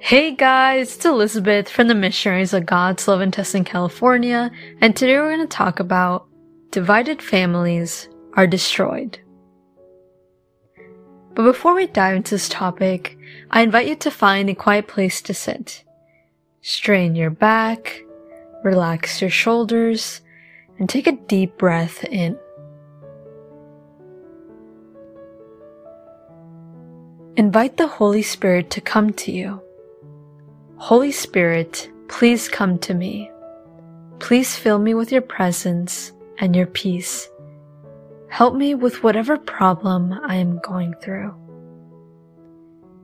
Hey guys, it's Elizabeth from the Missionaries of God's Love and Testing California, and today we're going to talk about divided families are destroyed. But before we dive into this topic, I invite you to find a quiet place to sit. Strain your back, relax your shoulders, and take a deep breath in. Invite the Holy Spirit to come to you. Holy Spirit, please come to me. Please fill me with your presence and your peace. Help me with whatever problem I am going through.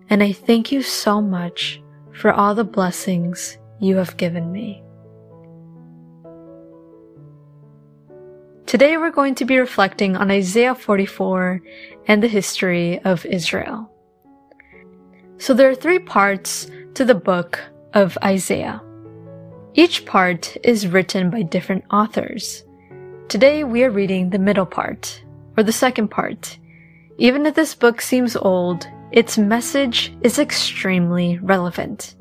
And I thank you so much for all the blessings you have given me. Today we're going to be reflecting on Isaiah 44 and the history of Israel. So there are three parts to the book of Isaiah. Each part is written by different authors. Today we are reading the middle part, or the second part. Even if this book seems old, its message is extremely relevant.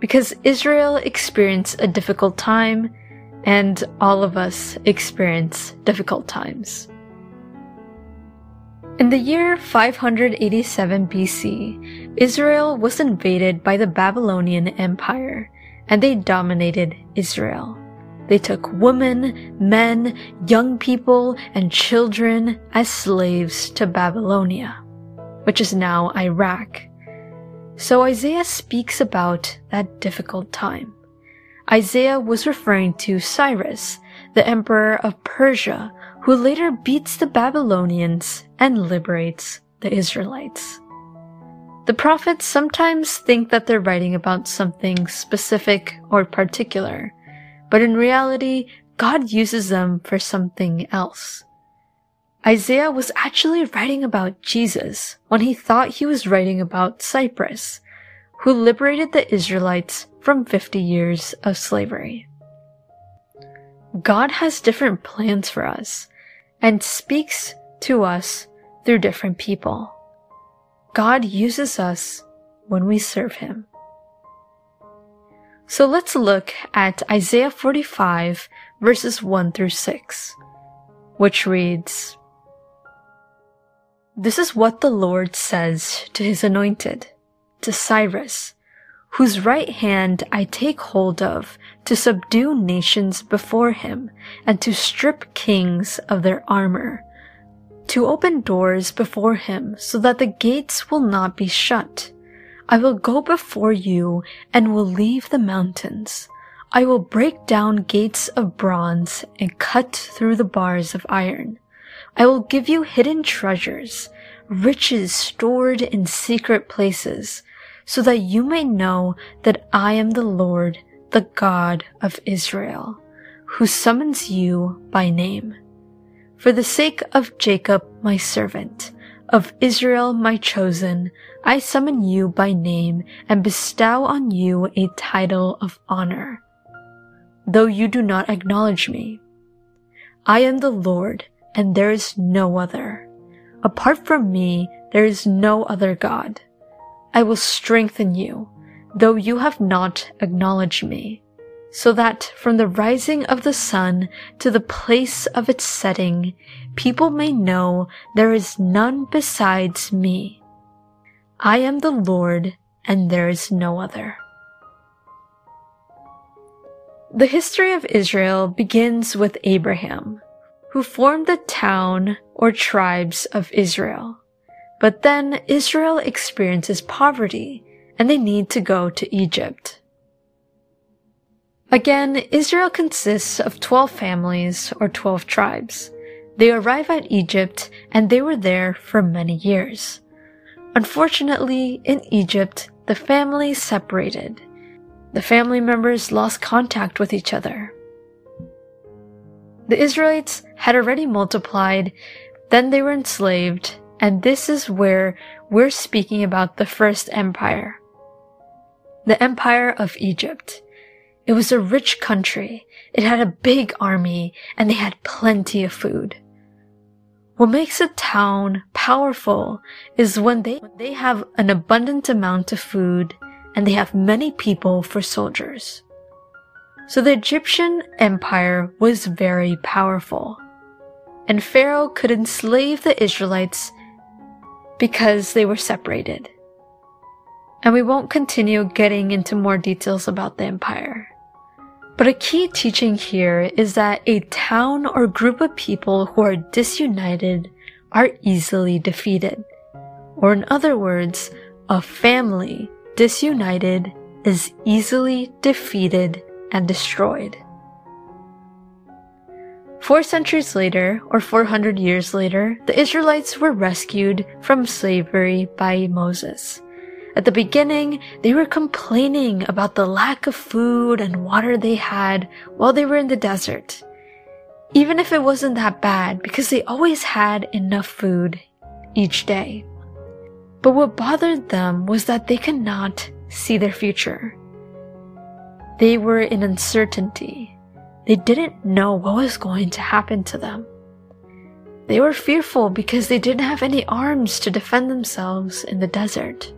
Because Israel experienced a difficult time, and all of us experience difficult times. In the year 587 BC, Israel was invaded by the Babylonian Empire, and they dominated Israel. They took women, men, young people, and children as slaves to Babylonia, which is now Iraq. So Isaiah speaks about that difficult time. Isaiah was referring to Cyrus, the emperor of Persia, who later beats the Babylonians and liberates the Israelites. The prophets sometimes think that they're writing about something specific or particular, but in reality, God uses them for something else. Isaiah was actually writing about Jesus when he thought he was writing about Cyrus, who liberated the Israelites from 50 years of slavery. God has different plans for us, and speaks to us through different people. God uses us when we serve Him. So let's look at Isaiah 45 verses 1 through 6, which reads, This is what the Lord says to his anointed, to Cyrus, whose right hand I take hold of to subdue nations before him and to strip kings of their armor, to open doors before him so that the gates will not be shut. I will go before you and will leave the mountains. I will break down gates of bronze and cut through the bars of iron. I will give you hidden treasures, riches stored in secret places, so that you may know that I am the Lord, the God of Israel, who summons you by name. For the sake of Jacob, my servant, of Israel, my chosen, I summon you by name and bestow on you a title of honor, though you do not acknowledge me. I am the Lord, and there is no other. Apart from me, there is no other God. I will strengthen you, though you have not acknowledged me, so that from the rising of the sun to the place of its setting, people may know there is none besides me. I am the Lord, and there is no other. The history of Israel begins with Abraham, who formed the town or tribes of Israel. But then Israel experiences poverty and they need to go to Egypt. Again, Israel consists of 12 families or 12 tribes. They arrive at Egypt and they were there for many years. Unfortunately, in Egypt, the families separated. The family members lost contact with each other. The Israelites had already multiplied, then they were enslaved, and this is where we're speaking about the first empire. The empire of Egypt. It was a rich country. It had a big army and they had plenty of food. What makes a town powerful is when they, when they have an abundant amount of food and they have many people for soldiers. So the Egyptian empire was very powerful, and Pharaoh could enslave the Israelites because they were separated. And we won't continue getting into more details about the empire. But a key teaching here is that a town or group of people who are disunited are easily defeated. Or in other words, a family disunited is easily defeated and destroyed. Four centuries later, or 400 years later, the Israelites were rescued from slavery by Moses. At the beginning, they were complaining about the lack of food and water they had while they were in the desert. Even if it wasn't that bad, because they always had enough food each day. But what bothered them was that they could not see their future. They were in uncertainty. They didn't know what was going to happen to them. They were fearful because they didn't have any arms to defend themselves in the desert.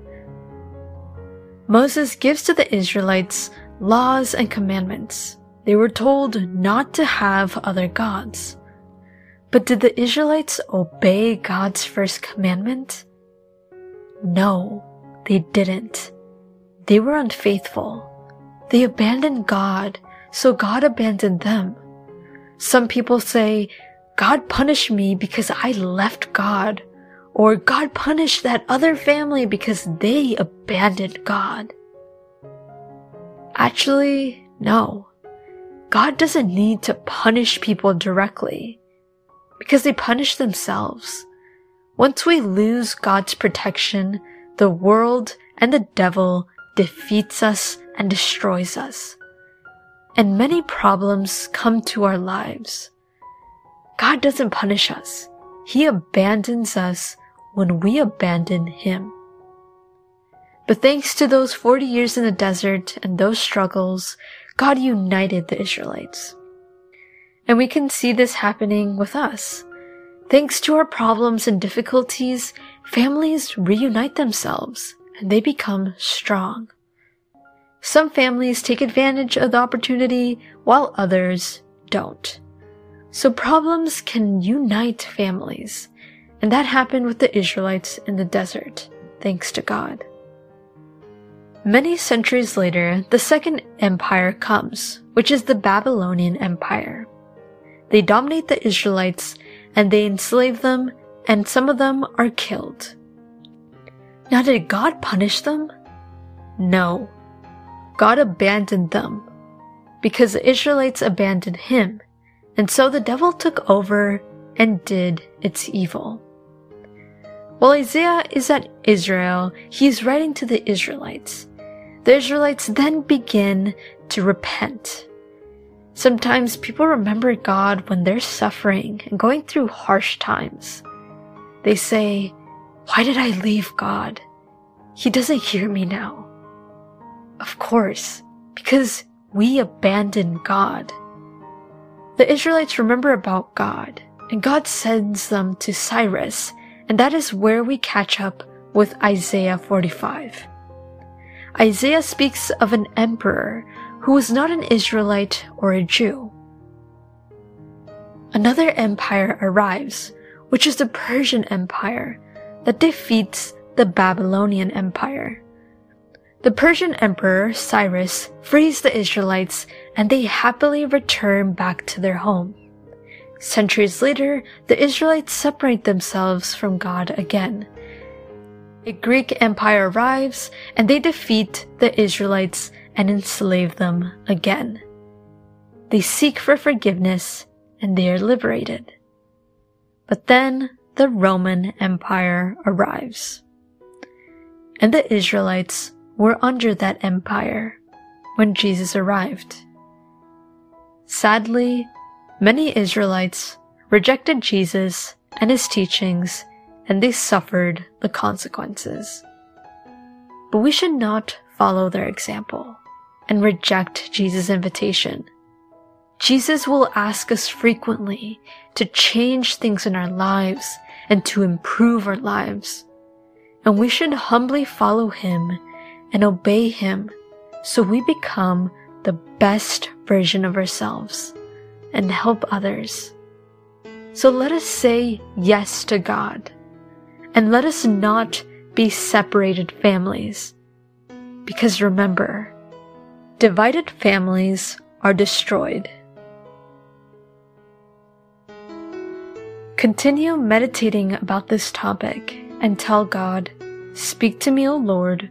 Moses gives to the Israelites laws and commandments. They were told not to have other gods. But did the Israelites obey God's first commandment? No, they didn't. They were unfaithful. They abandoned God, so God abandoned them. Some people say, God punished me because I left God or God punished that other family because they abandoned God. Actually, no. God doesn't need to punish people directly because they punish themselves. Once we lose God's protection, the world and the devil defeats us and destroys us. And many problems come to our lives. God doesn't punish us. He abandons us when we abandon Him. But thanks to those 40 years in the desert and those struggles, God united the Israelites. And we can see this happening with us. Thanks to our problems and difficulties, families reunite themselves and they become strong. Some families take advantage of the opportunity while others don't. So problems can unite families and that happened with the Israelites in the desert, thanks to God. Many centuries later, the second empire comes, which is the Babylonian Empire. They dominate the Israelites and they enslave them, and some of them are killed. Now, did God punish them? No. God abandoned them because the Israelites abandoned him, and so the devil took over and did its evil. While Isaiah is at Israel, he is writing to the Israelites. The Israelites then begin to repent. Sometimes people remember God when they're suffering and going through harsh times. They say, Why did I leave God? He doesn't hear me now. Of course, because we abandon God. The Israelites remember about God, and God sends them to Cyrus and that is where we catch up with Isaiah 45. Isaiah speaks of an emperor who was not an Israelite or a Jew. Another empire arrives, which is the Persian Empire, that defeats the Babylonian Empire. The Persian Emperor Cyrus frees the Israelites and they happily return back to their home. Centuries later, the Israelites separate themselves from God again. A Greek empire arrives and they defeat the Israelites and enslave them again. They seek for forgiveness and they are liberated. But then the Roman Empire arrives. And the Israelites were under that empire when Jesus arrived. Sadly, Many Israelites rejected Jesus and his teachings and they suffered the consequences. But we should not follow their example and reject Jesus' invitation. Jesus will ask us frequently to change things in our lives and to improve our lives. And we should humbly follow him and obey Him so we become the best version of ourselves and help others. So let us say yes to God and let us not be separated families. Because remember, divided families are destroyed. Continue meditating about this topic and tell God, Speak to me, O Lord,